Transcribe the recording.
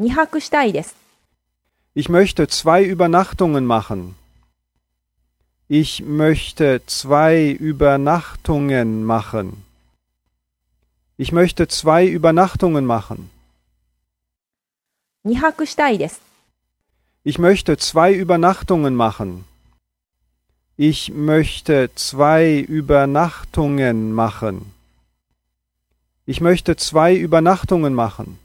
2泊したいです。Ich möchte zwei Übernachtungen machen. Ich möchte zwei Übernachtungen machen. Ich möchte zwei Übernachtungen machen. 2泊したいです。Ich möchte zwei Übernachtungen machen. Ich möchte zwei Übernachtungen machen. Ich möchte zwei Übernachtungen machen.